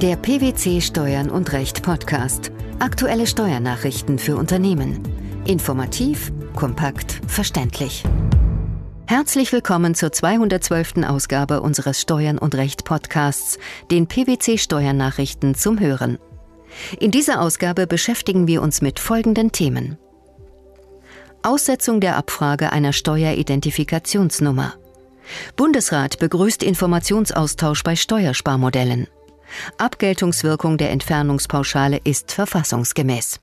Der PwC Steuern und Recht Podcast. Aktuelle Steuernachrichten für Unternehmen. Informativ, kompakt, verständlich. Herzlich willkommen zur 212. Ausgabe unseres Steuern und Recht Podcasts, den PwC Steuernachrichten zum Hören. In dieser Ausgabe beschäftigen wir uns mit folgenden Themen. Aussetzung der Abfrage einer Steueridentifikationsnummer. Bundesrat begrüßt Informationsaustausch bei Steuersparmodellen. Abgeltungswirkung der Entfernungspauschale ist verfassungsgemäß.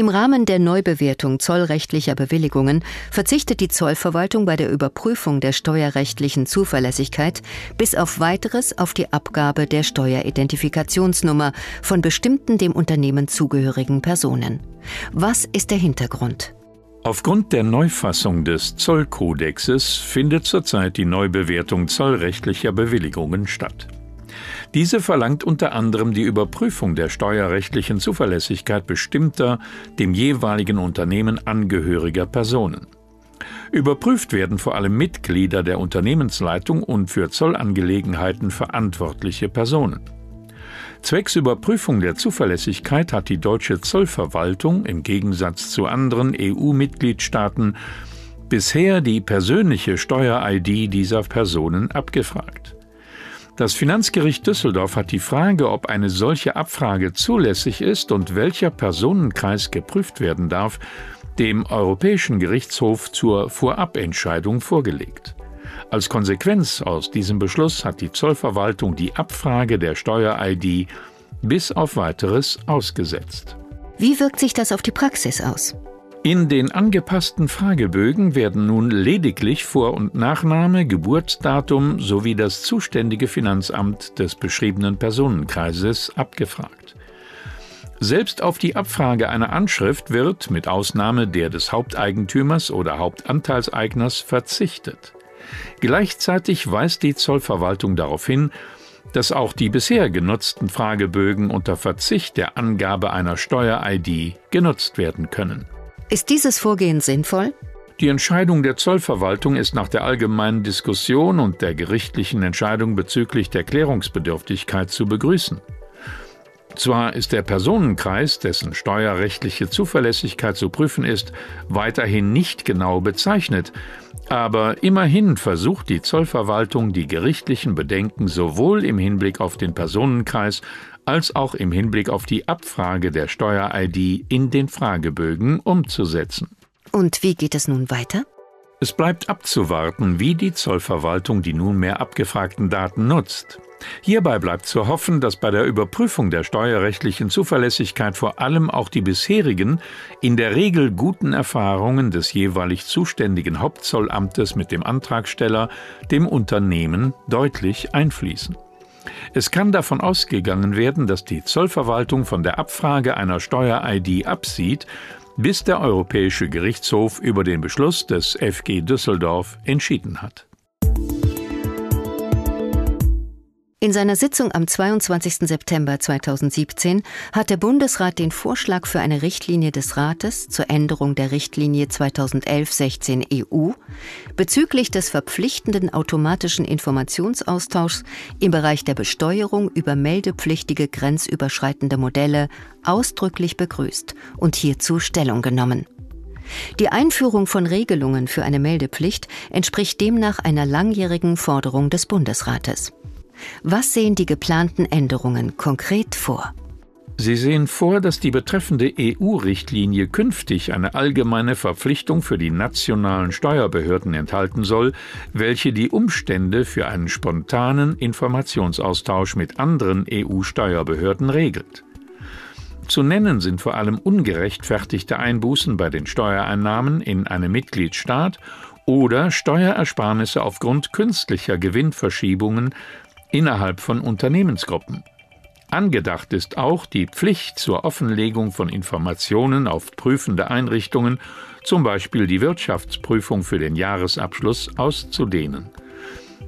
Im Rahmen der Neubewertung zollrechtlicher Bewilligungen verzichtet die Zollverwaltung bei der Überprüfung der steuerrechtlichen Zuverlässigkeit bis auf weiteres auf die Abgabe der Steueridentifikationsnummer von bestimmten dem Unternehmen zugehörigen Personen. Was ist der Hintergrund? Aufgrund der Neufassung des Zollkodexes findet zurzeit die Neubewertung zollrechtlicher Bewilligungen statt. Diese verlangt unter anderem die Überprüfung der steuerrechtlichen Zuverlässigkeit bestimmter dem jeweiligen Unternehmen angehöriger Personen. Überprüft werden vor allem Mitglieder der Unternehmensleitung und für Zollangelegenheiten verantwortliche Personen. Zwecks Überprüfung der Zuverlässigkeit hat die deutsche Zollverwaltung im Gegensatz zu anderen EU-Mitgliedstaaten bisher die persönliche Steuer-ID dieser Personen abgefragt. Das Finanzgericht Düsseldorf hat die Frage, ob eine solche Abfrage zulässig ist und welcher Personenkreis geprüft werden darf, dem Europäischen Gerichtshof zur Vorabentscheidung vorgelegt. Als Konsequenz aus diesem Beschluss hat die Zollverwaltung die Abfrage der Steuer-ID bis auf weiteres ausgesetzt. Wie wirkt sich das auf die Praxis aus? In den angepassten Fragebögen werden nun lediglich Vor- und Nachname, Geburtsdatum sowie das zuständige Finanzamt des beschriebenen Personenkreises abgefragt. Selbst auf die Abfrage einer Anschrift wird, mit Ausnahme der des Haupteigentümers oder Hauptanteilseigners, verzichtet. Gleichzeitig weist die Zollverwaltung darauf hin, dass auch die bisher genutzten Fragebögen unter Verzicht der Angabe einer Steuer-ID genutzt werden können. Ist dieses Vorgehen sinnvoll? Die Entscheidung der Zollverwaltung ist nach der allgemeinen Diskussion und der gerichtlichen Entscheidung bezüglich der Klärungsbedürftigkeit zu begrüßen. Zwar ist der Personenkreis, dessen steuerrechtliche Zuverlässigkeit zu prüfen ist, weiterhin nicht genau bezeichnet, aber immerhin versucht die Zollverwaltung, die gerichtlichen Bedenken sowohl im Hinblick auf den Personenkreis als auch im Hinblick auf die Abfrage der Steuer-ID in den Fragebögen umzusetzen. Und wie geht es nun weiter? Es bleibt abzuwarten, wie die Zollverwaltung die nunmehr abgefragten Daten nutzt. Hierbei bleibt zu hoffen, dass bei der Überprüfung der steuerrechtlichen Zuverlässigkeit vor allem auch die bisherigen, in der Regel guten Erfahrungen des jeweilig zuständigen Hauptzollamtes mit dem Antragsteller, dem Unternehmen, deutlich einfließen. Es kann davon ausgegangen werden, dass die Zollverwaltung von der Abfrage einer Steuer-ID absieht, bis der Europäische Gerichtshof über den Beschluss des FG Düsseldorf entschieden hat. In seiner Sitzung am 22. September 2017 hat der Bundesrat den Vorschlag für eine Richtlinie des Rates zur Änderung der Richtlinie 2011-16 EU bezüglich des verpflichtenden automatischen Informationsaustauschs im Bereich der Besteuerung über meldepflichtige grenzüberschreitende Modelle ausdrücklich begrüßt und hierzu Stellung genommen. Die Einführung von Regelungen für eine Meldepflicht entspricht demnach einer langjährigen Forderung des Bundesrates. Was sehen die geplanten Änderungen konkret vor? Sie sehen vor, dass die betreffende EU-Richtlinie künftig eine allgemeine Verpflichtung für die nationalen Steuerbehörden enthalten soll, welche die Umstände für einen spontanen Informationsaustausch mit anderen EU-Steuerbehörden regelt. Zu nennen sind vor allem ungerechtfertigte Einbußen bei den Steuereinnahmen in einem Mitgliedstaat oder Steuerersparnisse aufgrund künstlicher Gewinnverschiebungen innerhalb von Unternehmensgruppen. Angedacht ist auch die Pflicht zur Offenlegung von Informationen auf prüfende Einrichtungen, zum Beispiel die Wirtschaftsprüfung für den Jahresabschluss, auszudehnen.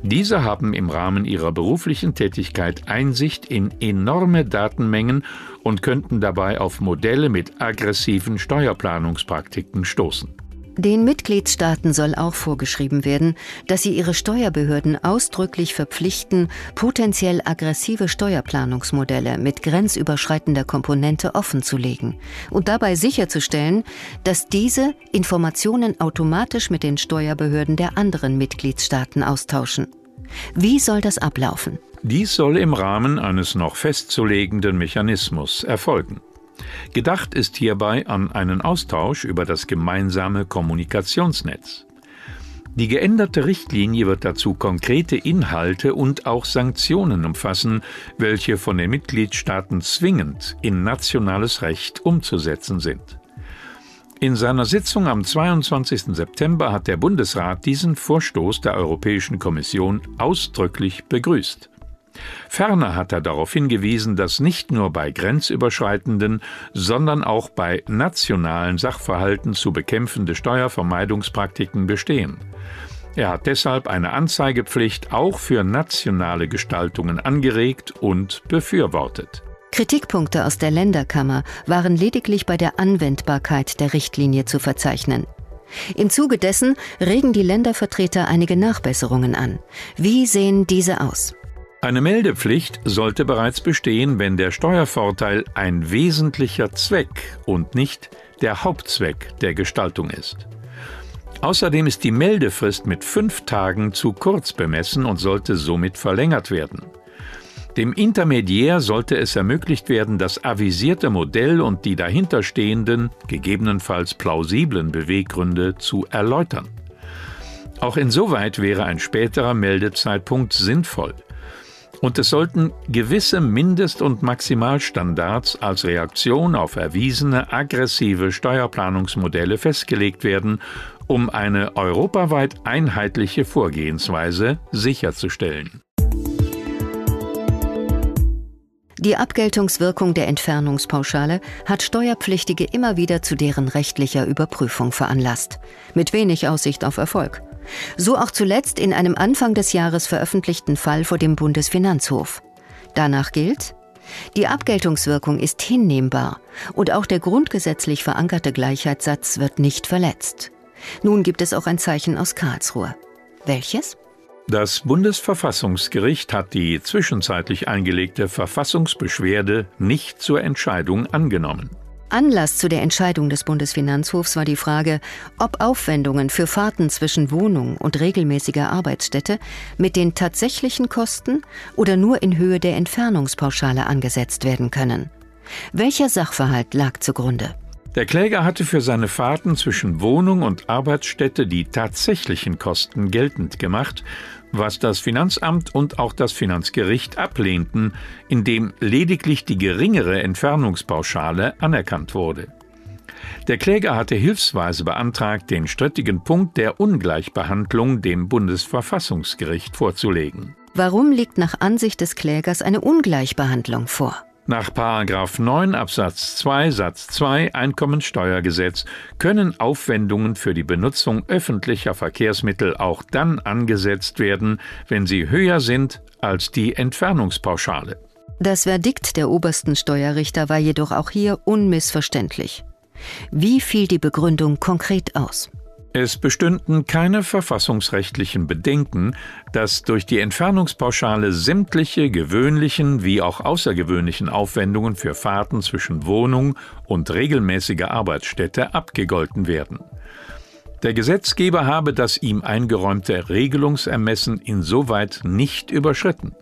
Diese haben im Rahmen ihrer beruflichen Tätigkeit Einsicht in enorme Datenmengen und könnten dabei auf Modelle mit aggressiven Steuerplanungspraktiken stoßen. Den Mitgliedstaaten soll auch vorgeschrieben werden, dass sie ihre Steuerbehörden ausdrücklich verpflichten, potenziell aggressive Steuerplanungsmodelle mit grenzüberschreitender Komponente offenzulegen und dabei sicherzustellen, dass diese Informationen automatisch mit den Steuerbehörden der anderen Mitgliedstaaten austauschen. Wie soll das ablaufen? Dies soll im Rahmen eines noch festzulegenden Mechanismus erfolgen. Gedacht ist hierbei an einen Austausch über das gemeinsame Kommunikationsnetz. Die geänderte Richtlinie wird dazu konkrete Inhalte und auch Sanktionen umfassen, welche von den Mitgliedstaaten zwingend in nationales Recht umzusetzen sind. In seiner Sitzung am 22. September hat der Bundesrat diesen Vorstoß der Europäischen Kommission ausdrücklich begrüßt. Ferner hat er darauf hingewiesen, dass nicht nur bei grenzüberschreitenden, sondern auch bei nationalen Sachverhalten zu bekämpfende Steuervermeidungspraktiken bestehen. Er hat deshalb eine Anzeigepflicht auch für nationale Gestaltungen angeregt und befürwortet. Kritikpunkte aus der Länderkammer waren lediglich bei der Anwendbarkeit der Richtlinie zu verzeichnen. Im Zuge dessen regen die Ländervertreter einige Nachbesserungen an. Wie sehen diese aus? Eine Meldepflicht sollte bereits bestehen, wenn der Steuervorteil ein wesentlicher Zweck und nicht der Hauptzweck der Gestaltung ist. Außerdem ist die Meldefrist mit fünf Tagen zu kurz bemessen und sollte somit verlängert werden. Dem Intermediär sollte es ermöglicht werden, das avisierte Modell und die dahinterstehenden, gegebenenfalls plausiblen Beweggründe zu erläutern. Auch insoweit wäre ein späterer Meldezeitpunkt sinnvoll – und es sollten gewisse Mindest- und Maximalstandards als Reaktion auf erwiesene aggressive Steuerplanungsmodelle festgelegt werden, um eine europaweit einheitliche Vorgehensweise sicherzustellen. Die Abgeltungswirkung der Entfernungspauschale hat Steuerpflichtige immer wieder zu deren rechtlicher Überprüfung veranlasst, mit wenig Aussicht auf Erfolg. So auch zuletzt in einem Anfang des Jahres veröffentlichten Fall vor dem Bundesfinanzhof. Danach gilt, die Abgeltungswirkung ist hinnehmbar und auch der grundgesetzlich verankerte Gleichheitssatz wird nicht verletzt. Nun gibt es auch ein Zeichen aus Karlsruhe. Welches? Das Bundesverfassungsgericht hat die zwischenzeitlich eingelegte Verfassungsbeschwerde nicht zur Entscheidung angenommen. Anlass zu der Entscheidung des Bundesfinanzhofs war die Frage, ob Aufwendungen für Fahrten zwischen Wohnung und regelmäßiger Arbeitsstätte mit den tatsächlichen Kosten oder nur in Höhe der Entfernungspauschale angesetzt werden können. Welcher Sachverhalt lag zugrunde? Der Kläger hatte für seine Fahrten zwischen Wohnung und Arbeitsstätte die tatsächlichen Kosten geltend gemacht was das Finanzamt und auch das Finanzgericht ablehnten, indem lediglich die geringere Entfernungspauschale anerkannt wurde. Der Kläger hatte hilfsweise beantragt, den strittigen Punkt der Ungleichbehandlung dem Bundesverfassungsgericht vorzulegen. Warum liegt nach Ansicht des Klägers eine Ungleichbehandlung vor? Nach 9 Absatz 2 Satz 2 Einkommensteuergesetz können Aufwendungen für die Benutzung öffentlicher Verkehrsmittel auch dann angesetzt werden, wenn sie höher sind als die Entfernungspauschale. Das Verdikt der obersten Steuerrichter war jedoch auch hier unmissverständlich. Wie fiel die Begründung konkret aus? Es bestünden keine verfassungsrechtlichen Bedenken, dass durch die Entfernungspauschale sämtliche gewöhnlichen wie auch außergewöhnlichen Aufwendungen für Fahrten zwischen Wohnung und regelmäßiger Arbeitsstätte abgegolten werden. Der Gesetzgeber habe das ihm eingeräumte Regelungsermessen insoweit nicht überschritten.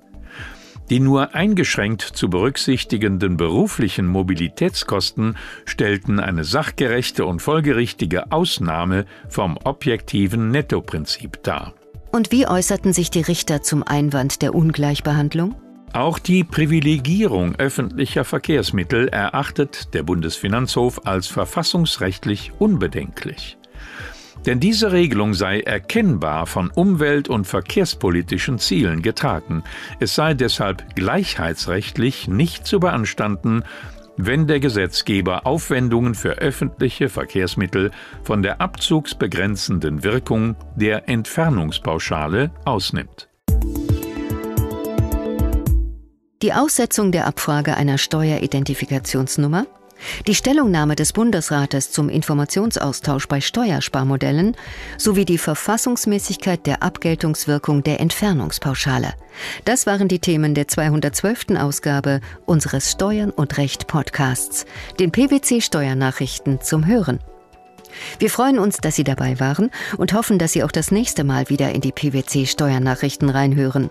Die nur eingeschränkt zu berücksichtigenden beruflichen Mobilitätskosten stellten eine sachgerechte und folgerichtige Ausnahme vom objektiven Nettoprinzip dar. Und wie äußerten sich die Richter zum Einwand der Ungleichbehandlung? Auch die Privilegierung öffentlicher Verkehrsmittel erachtet der Bundesfinanzhof als verfassungsrechtlich unbedenklich. Denn diese Regelung sei erkennbar von umwelt- und verkehrspolitischen Zielen getragen. Es sei deshalb gleichheitsrechtlich nicht zu beanstanden, wenn der Gesetzgeber Aufwendungen für öffentliche Verkehrsmittel von der abzugsbegrenzenden Wirkung der Entfernungspauschale ausnimmt. Die Aussetzung der Abfrage einer Steueridentifikationsnummer die Stellungnahme des Bundesrates zum Informationsaustausch bei Steuersparmodellen sowie die Verfassungsmäßigkeit der Abgeltungswirkung der Entfernungspauschale. Das waren die Themen der 212. Ausgabe unseres Steuern und Recht Podcasts, den PwC Steuernachrichten zum Hören. Wir freuen uns, dass Sie dabei waren und hoffen, dass Sie auch das nächste Mal wieder in die PwC Steuernachrichten reinhören.